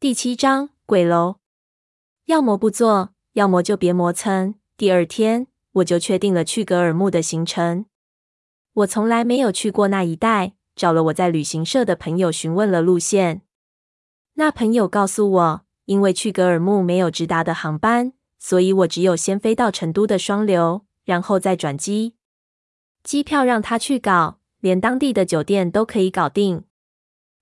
第七章鬼楼，要么不做，要么就别磨蹭。第二天，我就确定了去格尔木的行程。我从来没有去过那一带，找了我在旅行社的朋友询问了路线。那朋友告诉我，因为去格尔木没有直达的航班，所以我只有先飞到成都的双流，然后再转机。机票让他去搞，连当地的酒店都可以搞定，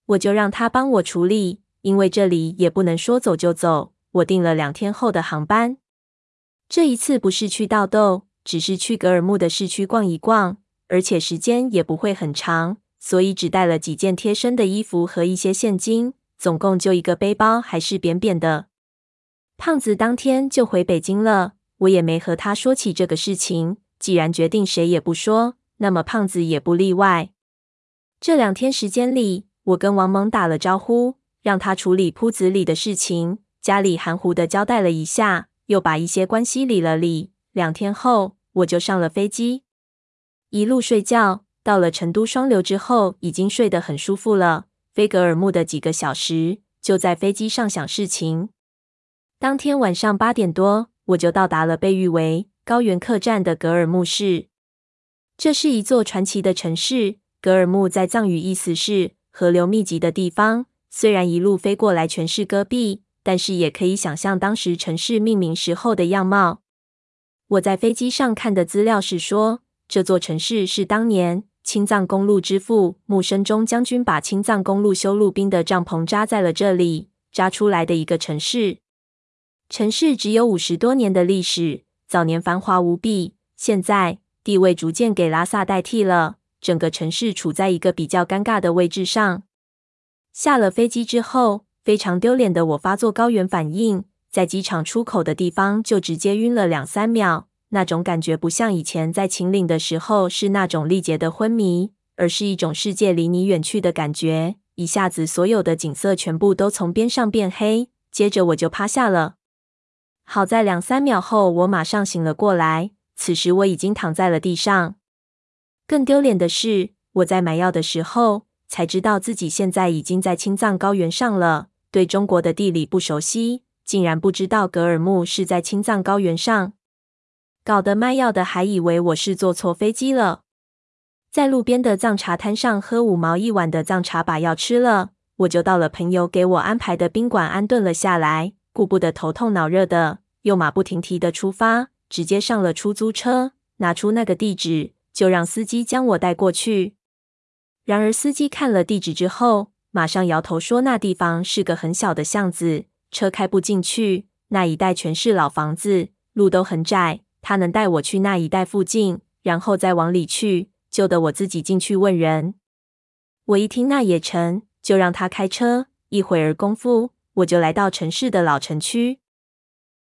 我就让他帮我处理。因为这里也不能说走就走，我订了两天后的航班。这一次不是去道豆，只是去格尔木的市区逛一逛，而且时间也不会很长，所以只带了几件贴身的衣服和一些现金，总共就一个背包，还是扁扁的。胖子当天就回北京了，我也没和他说起这个事情。既然决定谁也不说，那么胖子也不例外。这两天时间里，我跟王蒙打了招呼。让他处理铺子里的事情，家里含糊的交代了一下，又把一些关系理了理。两天后，我就上了飞机，一路睡觉。到了成都双流之后，已经睡得很舒服了。飞格尔木的几个小时，就在飞机上想事情。当天晚上八点多，我就到达了被誉为“高原客栈”的格尔木市。这是一座传奇的城市。格尔木在藏语意思是河流密集的地方。虽然一路飞过来全是戈壁，但是也可以想象当时城市命名时候的样貌。我在飞机上看的资料是说，这座城市是当年青藏公路之父木生中将军把青藏公路修路兵的帐篷扎在了这里，扎出来的一个城市。城市只有五十多年的历史，早年繁华无比，现在地位逐渐给拉萨代替了，整个城市处在一个比较尴尬的位置上。下了飞机之后，非常丢脸的我发作高原反应，在机场出口的地方就直接晕了两三秒。那种感觉不像以前在秦岭的时候是那种力竭的昏迷，而是一种世界离你远去的感觉。一下子，所有的景色全部都从边上变黑，接着我就趴下了。好在两三秒后，我马上醒了过来。此时我已经躺在了地上。更丢脸的是，我在买药的时候。才知道自己现在已经在青藏高原上了。对中国的地理不熟悉，竟然不知道格尔木是在青藏高原上，搞得卖药的还以为我是坐错飞机了。在路边的藏茶摊上喝五毛一碗的藏茶，把药吃了，我就到了朋友给我安排的宾馆安顿了下来。顾不得头痛脑热的，又马不停蹄的出发，直接上了出租车，拿出那个地址，就让司机将我带过去。然而，司机看了地址之后，马上摇头说：“那地方是个很小的巷子，车开不进去。那一带全是老房子，路都很窄。他能带我去那一带附近，然后再往里去，就得我自己进去问人。”我一听那也成，就让他开车。一会儿功夫，我就来到城市的老城区。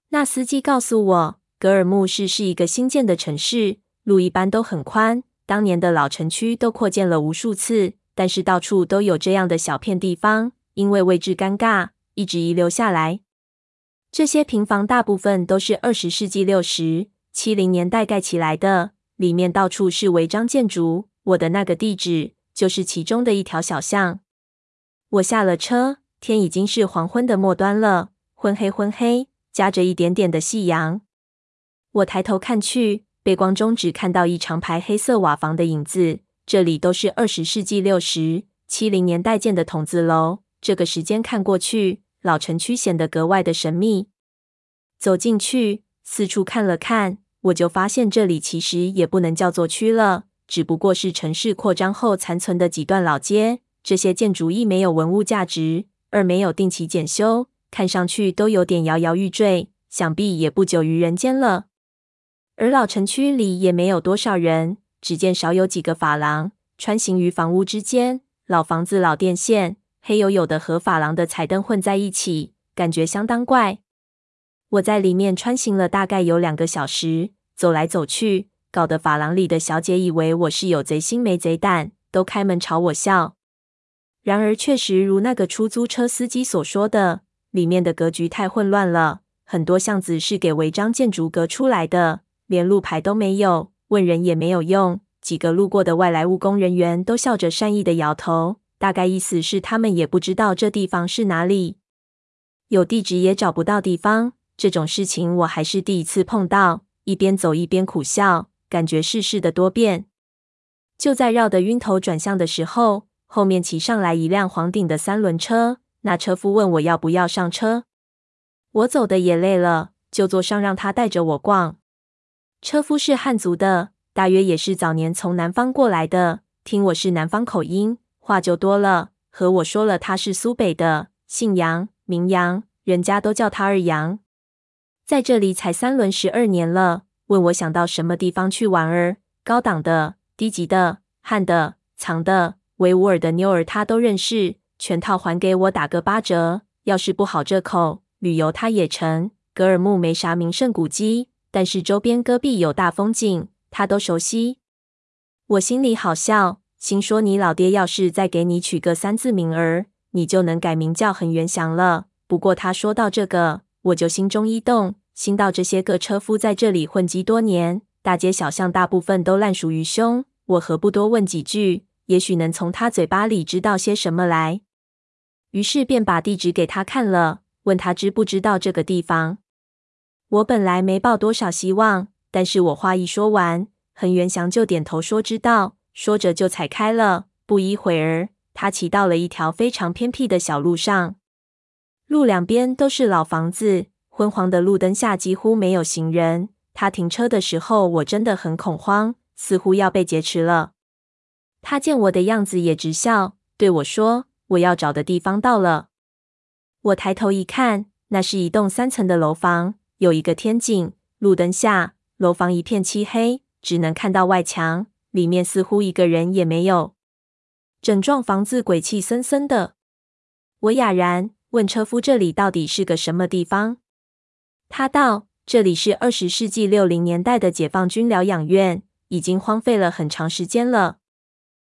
那司机告诉我，格尔木市是一个新建的城市，路一般都很宽。当年的老城区都扩建了无数次，但是到处都有这样的小片地方，因为位置尴尬，一直遗留下来。这些平房大部分都是二十世纪六十、七零年代盖起来的，里面到处是违章建筑。我的那个地址就是其中的一条小巷。我下了车，天已经是黄昏的末端了，昏黑昏黑，夹着一点点的夕阳。我抬头看去。背光中只看到一长排黑色瓦房的影子，这里都是二十世纪六十、七零年代建的筒子楼。这个时间看过去，老城区显得格外的神秘。走进去，四处看了看，我就发现这里其实也不能叫做区了，只不过是城市扩张后残存的几段老街。这些建筑一没有文物价值，二没有定期检修，看上去都有点摇摇欲坠，想必也不久于人间了。而老城区里也没有多少人，只见少有几个发廊穿行于房屋之间，老房子、老电线，黑黝黝的和发廊的彩灯混在一起，感觉相当怪。我在里面穿行了大概有两个小时，走来走去，搞得发廊里的小姐以为我是有贼心没贼胆，都开门朝我笑。然而，确实如那个出租车司机所说的，里面的格局太混乱了，很多巷子是给违章建筑隔出来的。连路牌都没有，问人也没有用。几个路过的外来务工人员都笑着善意的摇头，大概意思是他们也不知道这地方是哪里。有地址也找不到地方，这种事情我还是第一次碰到。一边走一边苦笑，感觉世事的多变。就在绕得晕头转向的时候，后面骑上来一辆黄顶的三轮车。那车夫问我要不要上车，我走的也累了，就坐上让他带着我逛。车夫是汉族的，大约也是早年从南方过来的。听我是南方口音，话就多了，和我说了他是苏北的，姓杨，名杨，人家都叫他二杨。在这里踩三轮十二年了，问我想到什么地方去玩儿，高档的、低级的、汉的、藏的、维吾尔的妞儿他都认识，全套还给我打个八折。要是不好这口，旅游他也成。格尔木没啥名胜古迹，但是周边戈壁有大风景，他都熟悉。我心里好笑，心说你老爹要是再给你取个三字名儿，你就能改名叫恒源祥了。不过他说到这个。我就心中一动，心道这些个车夫在这里混迹多年，大街小巷大部分都烂熟于胸，我何不多问几句，也许能从他嘴巴里知道些什么来。于是便把地址给他看了，问他知不知道这个地方。我本来没抱多少希望，但是我话一说完，恒源祥就点头说知道，说着就踩开了。不一会儿，他骑到了一条非常偏僻的小路上。路两边都是老房子，昏黄的路灯下几乎没有行人。他停车的时候，我真的很恐慌，似乎要被劫持了。他见我的样子也直笑，对我说：“我要找的地方到了。”我抬头一看，那是一栋三层的楼房，有一个天井。路灯下，楼房一片漆黑，只能看到外墙，里面似乎一个人也没有。整幢房子鬼气森森的。我哑然。问车夫：“这里到底是个什么地方？”他道：“这里是二十世纪六零年代的解放军疗养院，已经荒废了很长时间了。